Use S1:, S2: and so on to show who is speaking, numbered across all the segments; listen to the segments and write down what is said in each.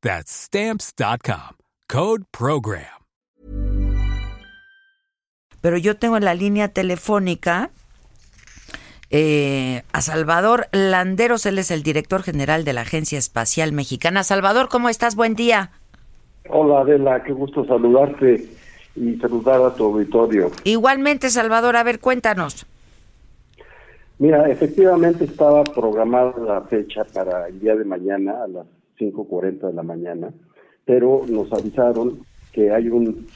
S1: That's Stamps.com. Code Program.
S2: Pero yo tengo en la línea telefónica eh, a Salvador Landeros, él es el director general de la Agencia Espacial Mexicana. Salvador, ¿cómo estás? Buen día.
S3: Hola Adela, qué gusto saludarte y saludar a tu auditorio.
S2: Igualmente, Salvador, a ver, cuéntanos.
S3: Mira, efectivamente estaba programada la fecha para el día de mañana a las 5.40 de la mañana, pero nos avisaron que hay un,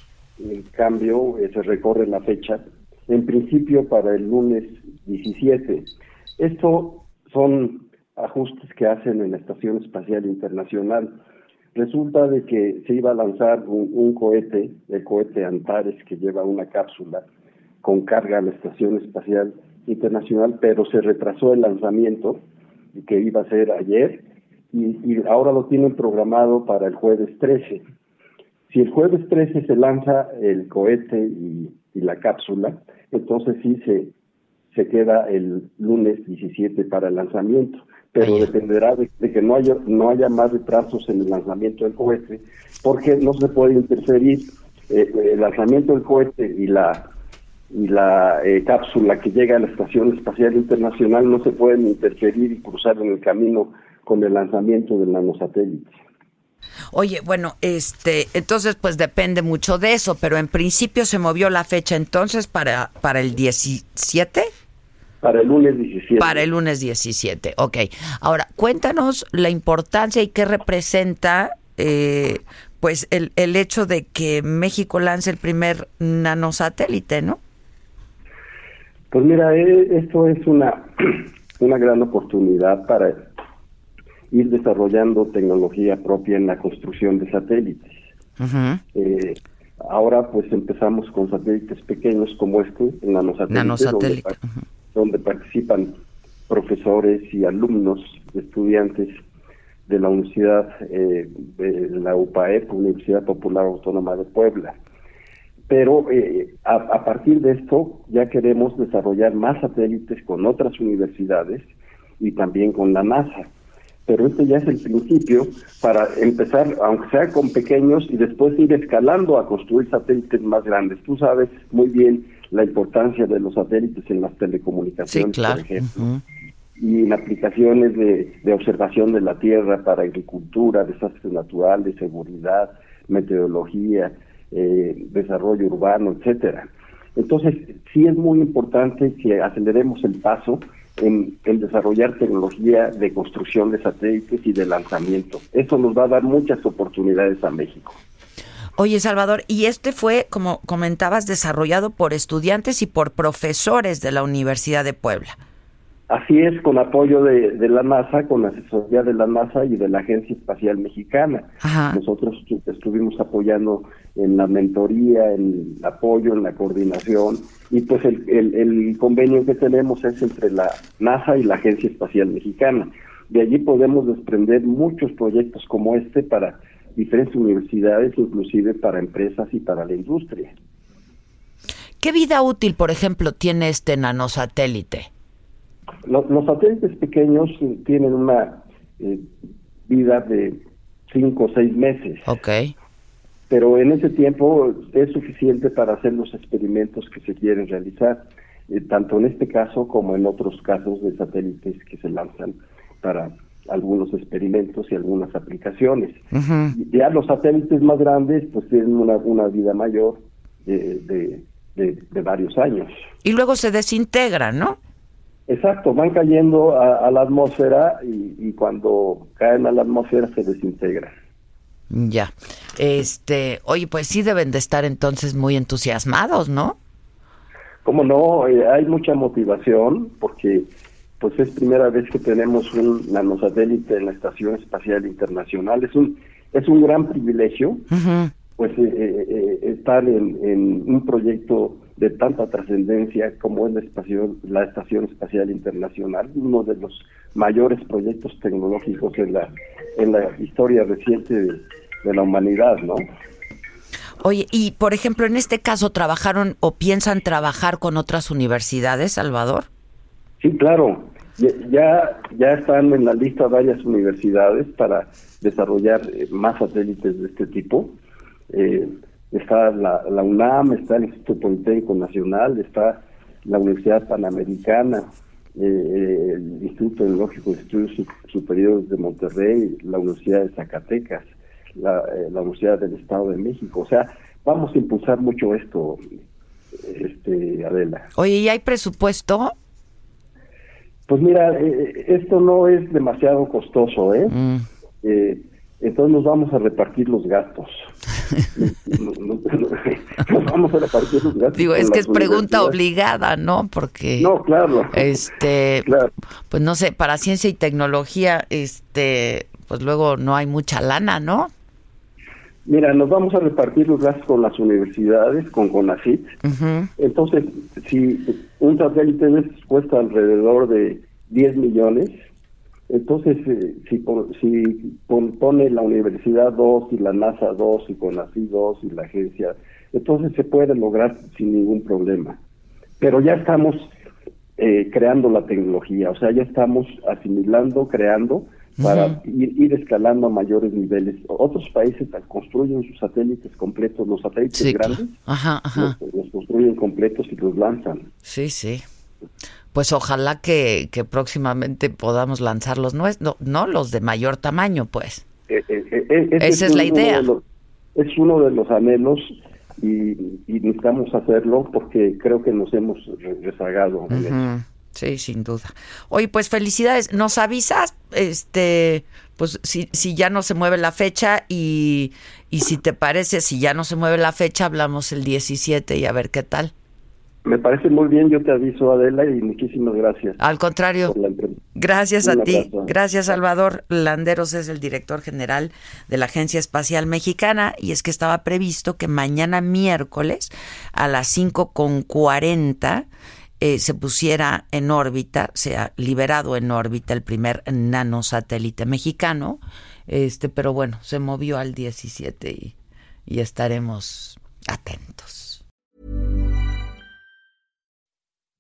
S3: cambio, eh, se recorre la fecha, en principio para el lunes 17. Esto son ajustes que hacen en la Estación Espacial Internacional. Resulta de que se iba a lanzar un, un cohete, el cohete Antares, que lleva una cápsula con carga a la Estación Espacial Internacional, pero se retrasó el lanzamiento, que iba a ser ayer, y, y, ahora lo tienen programado para el jueves 13. Si el jueves 13 se lanza el cohete y, y la cápsula, entonces sí se, se queda el lunes 17 para el lanzamiento, pero dependerá de, de, que no haya, no haya más retrasos en el lanzamiento del cohete, porque no se puede interferir eh, el lanzamiento del cohete y la y la eh, cápsula que llega a la Estación Espacial Internacional no se pueden interferir y cruzar en el camino con el lanzamiento del nanosatélite.
S2: Oye, bueno, este, entonces pues depende mucho de eso, pero en principio se movió la fecha entonces para para el 17?
S3: Para el lunes 17.
S2: Para el lunes 17, ok. Ahora, cuéntanos la importancia y qué representa eh, pues el, el hecho de que México lance el primer nanosatélite, ¿no?
S3: Pues mira, eh, esto es una, una gran oportunidad para ir desarrollando tecnología propia en la construcción de satélites. Uh -huh. eh, ahora pues empezamos con satélites pequeños como este, en nanosatélite,
S2: nanosatélite.
S3: Donde, uh -huh. donde, participan profesores y alumnos, estudiantes de la Universidad, eh, de la UPAEP, Universidad Popular Autónoma de Puebla. Pero eh, a, a partir de esto ya queremos desarrollar más satélites con otras universidades y también con la NASA pero este ya es el principio para empezar, aunque sea con pequeños, y después ir escalando a construir satélites más grandes. Tú sabes muy bien la importancia de los satélites en las telecomunicaciones,
S2: sí, claro.
S3: por ejemplo, uh -huh. y en aplicaciones de, de, observación de la Tierra para agricultura, desastres naturales, seguridad, meteorología, eh, desarrollo urbano, etcétera. Entonces, sí es muy importante que aceleremos el paso en, en, desarrollar tecnología de construcción de satélites y de lanzamiento. Eso nos va a dar muchas oportunidades a México.
S2: Oye, Salvador, y este fue, como comentabas, desarrollado por estudiantes y por profesores de la Universidad de Puebla.
S3: Así es, con apoyo de, de la NASA, con asesoría de la NASA y de la Agencia Espacial Mexicana.
S2: Ajá.
S3: Nosotros estuvimos apoyando en la mentoría, en el apoyo, en la coordinación, y pues el, el, el, convenio que tenemos es entre la NASA y la Agencia Espacial Mexicana. De allí podemos desprender muchos proyectos como este para diferentes universidades, inclusive para empresas y para la industria.
S2: ¿Qué vida útil, por ejemplo, tiene este nanosatélite?
S3: Los, los satélites pequeños tienen una eh, vida de cinco o seis meses.
S2: Okay
S3: pero en ese tiempo es suficiente para hacer los experimentos que se quieren realizar, eh, tanto en este caso como en otros casos de satélites que se lanzan para algunos experimentos y algunas aplicaciones.
S2: Uh -huh.
S3: Ya los satélites más grandes pues tienen una, una vida mayor de, de de, varios años.
S2: Y luego se desintegran, ¿no?
S3: Exacto, van cayendo a, la atmósfera y, y, cuando caen a la atmósfera se desintegran.
S2: Ya. Este, oye, pues sí deben de estar entonces muy entusiasmados, ¿no?
S3: Cómo no, eh, hay mucha motivación porque pues es primera vez que tenemos un nanosatélite en la Estación Espacial Internacional. Es un es un gran privilegio, pues eh, eh, estar en, en, un proyecto de tanta trascendencia como es la estación, la Estación Espacial Internacional, uno de los mayores proyectos tecnológicos en la en la historia reciente de, de la humanidad, ¿no?
S2: Oye, y por ejemplo, en este caso, ¿trabajaron o piensan trabajar con otras universidades, Salvador?
S3: Sí, claro. Ya, ya están en la lista varias universidades para desarrollar eh, más satélites de este tipo. Eh, está la, la, UNAM, está el Instituto Politécnico Nacional, está la Universidad Panamericana, eh, el Instituto Tecnológico de Estudios Superiores de Monterrey, la Universidad de Zacatecas la, eh, la Universidad del Estado de México. O sea, vamos a impulsar mucho esto, este, Adela.
S2: Oye, ¿y hay presupuesto?
S3: Pues mira, eh, esto no es demasiado costoso, ¿eh? Mm. ¿eh? Entonces nos vamos a repartir los gastos. nos, vamos a repartir los gastos.
S2: Digo, es que es pregunta obligada, ¿no? Porque.
S3: No, claro.
S2: Este. Pues no sé, para ciencia y tecnología, este. Pues luego no hay mucha lana, ¿no?
S3: Mira, nos vamos a repartir los gastos con las universidades, con CONACYT. Entonces, si un satélite cuesta alrededor de 10 millones, entonces eh, si, si pone la universidad 2 y la NASA 2 y CONACYT 2 y la agencia, entonces se puede lograr sin ningún problema. Pero ya estamos eh, creando la tecnología, o sea, ya estamos asimilando, creando para ir, escalando a mayores niveles. Otros países construyen sus satélites completos, los satélites grandes, Los, construyen completos y los lanzan.
S2: Sí, sí. Pues ojalá que, que próximamente podamos lanzar los nuestros, no, los de mayor tamaño, pues. Eh, eh, eh, Esa es, la idea.
S3: es uno de los anhelos y, necesitamos hacerlo porque creo que nos hemos rezagado.
S2: Sí, sin duda. Oye, pues felicidades. Nos avisas, este, pues si, si ya no se mueve la fecha y, y si te parece, si ya no se mueve la fecha, hablamos el 17 y a ver qué tal.
S3: Me parece muy bien, yo te aviso Adela y muchísimas gracias.
S2: Al contrario, gracias a ti, gracias Salvador Landeros es el director general de la Agencia Espacial Mexicana y es que estaba previsto que mañana miércoles a las 5.40 eh, se pusiera en órbita, se ha liberado en órbita el primer nanosatélite mexicano, este, pero bueno, se movió al 17 y, y estaremos atentos.